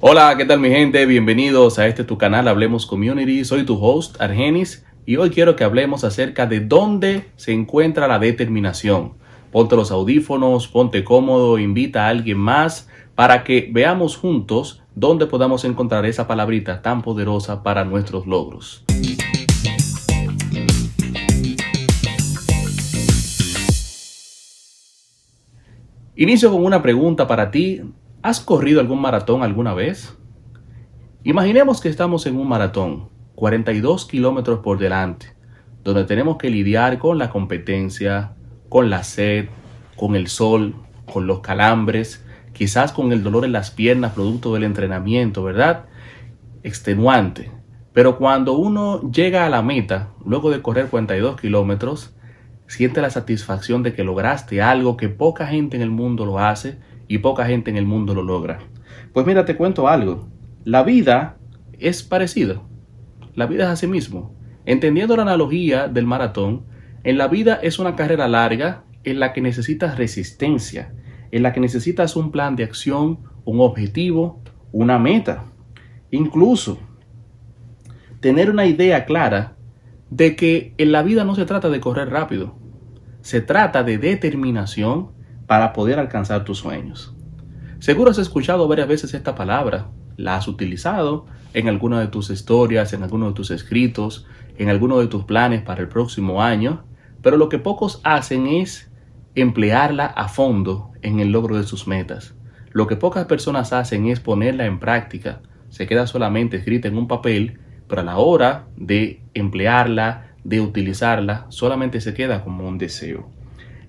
Hola, ¿qué tal mi gente? Bienvenidos a este tu canal Hablemos Community. Soy tu host Argenis y hoy quiero que hablemos acerca de dónde se encuentra la determinación. Ponte los audífonos, ponte cómodo, invita a alguien más para que veamos juntos dónde podamos encontrar esa palabrita tan poderosa para nuestros logros. Inicio con una pregunta para ti. ¿Has corrido algún maratón alguna vez? Imaginemos que estamos en un maratón, 42 kilómetros por delante, donde tenemos que lidiar con la competencia, con la sed, con el sol, con los calambres, quizás con el dolor en las piernas producto del entrenamiento, ¿verdad? Extenuante. Pero cuando uno llega a la meta, luego de correr 42 kilómetros, siente la satisfacción de que lograste algo que poca gente en el mundo lo hace y poca gente en el mundo lo logra. Pues mira, te cuento algo. La vida es parecida. La vida es así mismo. Entendiendo la analogía del maratón, en la vida es una carrera larga en la que necesitas resistencia, en la que necesitas un plan de acción, un objetivo, una meta. Incluso tener una idea clara de que en la vida no se trata de correr rápido, se trata de determinación para poder alcanzar tus sueños. Seguro has escuchado varias veces esta palabra, la has utilizado en alguna de tus historias, en alguno de tus escritos, en alguno de tus planes para el próximo año, pero lo que pocos hacen es emplearla a fondo en el logro de sus metas. Lo que pocas personas hacen es ponerla en práctica. Se queda solamente escrita en un papel pero a la hora de emplearla, de utilizarla, solamente se queda como un deseo.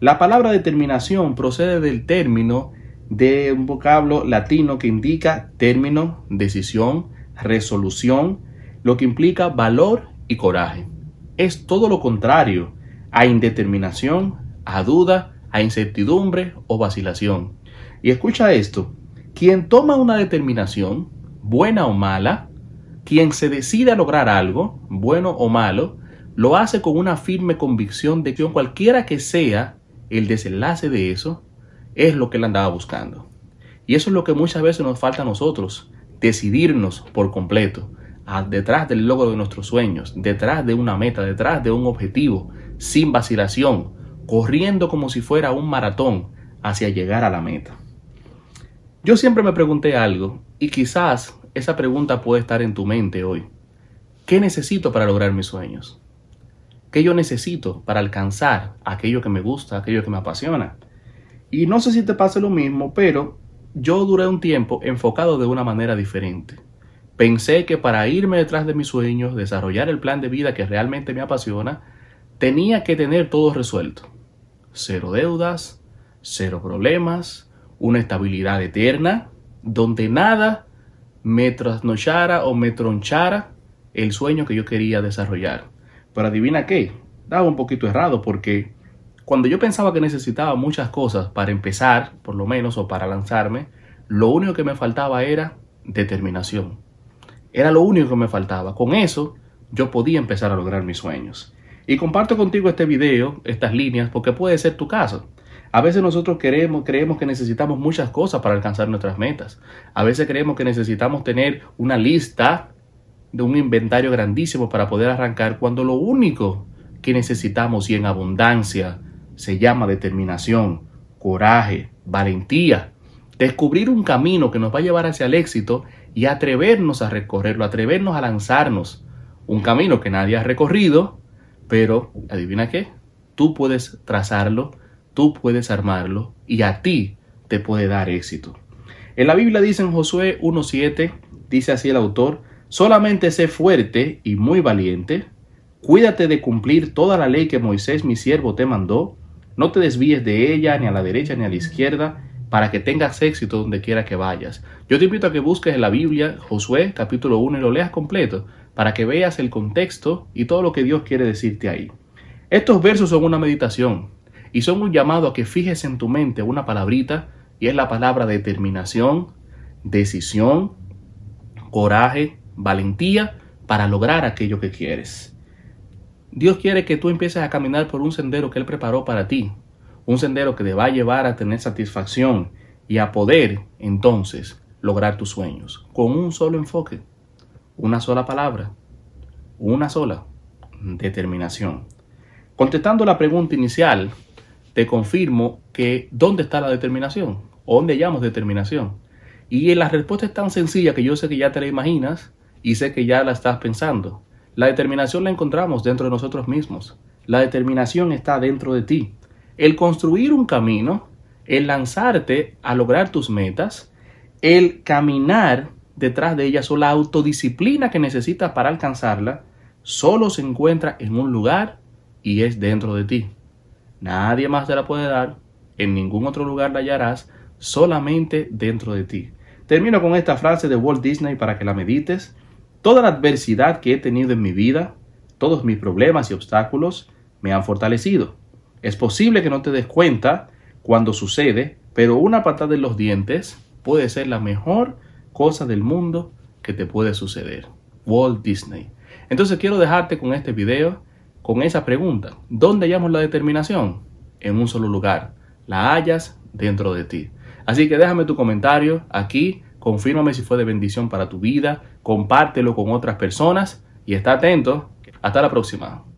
La palabra determinación procede del término de un vocablo latino que indica término, decisión, resolución, lo que implica valor y coraje. Es todo lo contrario a indeterminación, a duda, a incertidumbre o vacilación. Y escucha esto, quien toma una determinación, buena o mala, quien se decide a lograr algo, bueno o malo, lo hace con una firme convicción de que cualquiera que sea el desenlace de eso, es lo que él andaba buscando. Y eso es lo que muchas veces nos falta a nosotros, decidirnos por completo, detrás del logro de nuestros sueños, detrás de una meta, detrás de un objetivo, sin vacilación, corriendo como si fuera un maratón hacia llegar a la meta. Yo siempre me pregunté algo, y quizás esa pregunta puede estar en tu mente hoy. ¿Qué necesito para lograr mis sueños? ¿Qué yo necesito para alcanzar aquello que me gusta, aquello que me apasiona? Y no sé si te pasa lo mismo, pero yo duré un tiempo enfocado de una manera diferente. Pensé que para irme detrás de mis sueños, desarrollar el plan de vida que realmente me apasiona, tenía que tener todo resuelto. Cero deudas, cero problemas, una estabilidad eterna, donde nada me trasnochara o me tronchara el sueño que yo quería desarrollar. Pero adivina qué, daba un poquito errado porque cuando yo pensaba que necesitaba muchas cosas para empezar, por lo menos, o para lanzarme, lo único que me faltaba era determinación. Era lo único que me faltaba. Con eso yo podía empezar a lograr mis sueños. Y comparto contigo este video, estas líneas, porque puede ser tu caso. A veces nosotros queremos, creemos que necesitamos muchas cosas para alcanzar nuestras metas. A veces creemos que necesitamos tener una lista de un inventario grandísimo para poder arrancar cuando lo único que necesitamos y en abundancia se llama determinación, coraje, valentía, descubrir un camino que nos va a llevar hacia el éxito y atrevernos a recorrerlo, atrevernos a lanzarnos. Un camino que nadie ha recorrido, pero adivina qué, tú puedes trazarlo tú puedes armarlo y a ti te puede dar éxito. En la Biblia dice en Josué 1.7, dice así el autor, solamente sé fuerte y muy valiente, cuídate de cumplir toda la ley que Moisés mi siervo te mandó, no te desvíes de ella ni a la derecha ni a la izquierda, para que tengas éxito donde quiera que vayas. Yo te invito a que busques en la Biblia Josué capítulo 1 y lo leas completo, para que veas el contexto y todo lo que Dios quiere decirte ahí. Estos versos son una meditación, y son un llamado a que fijes en tu mente una palabrita y es la palabra determinación, decisión, coraje, valentía para lograr aquello que quieres. Dios quiere que tú empieces a caminar por un sendero que Él preparó para ti, un sendero que te va a llevar a tener satisfacción y a poder entonces lograr tus sueños con un solo enfoque, una sola palabra, una sola determinación. Contestando la pregunta inicial, te confirmo que ¿dónde está la determinación? ¿O dónde llamamos determinación? Y la respuesta es tan sencilla que yo sé que ya te la imaginas y sé que ya la estás pensando. La determinación la encontramos dentro de nosotros mismos. La determinación está dentro de ti. El construir un camino, el lanzarte a lograr tus metas, el caminar detrás de ellas o la autodisciplina que necesitas para alcanzarla, solo se encuentra en un lugar y es dentro de ti. Nadie más te la puede dar, en ningún otro lugar la hallarás, solamente dentro de ti. Termino con esta frase de Walt Disney para que la medites. Toda la adversidad que he tenido en mi vida, todos mis problemas y obstáculos, me han fortalecido. Es posible que no te des cuenta cuando sucede, pero una patada en los dientes puede ser la mejor cosa del mundo que te puede suceder. Walt Disney. Entonces quiero dejarte con este video, con esa pregunta. ¿Dónde hallamos la determinación? En un solo lugar. La hallas dentro de ti. Así que déjame tu comentario aquí, confírmame si fue de bendición para tu vida, compártelo con otras personas y está atento. Hasta la próxima.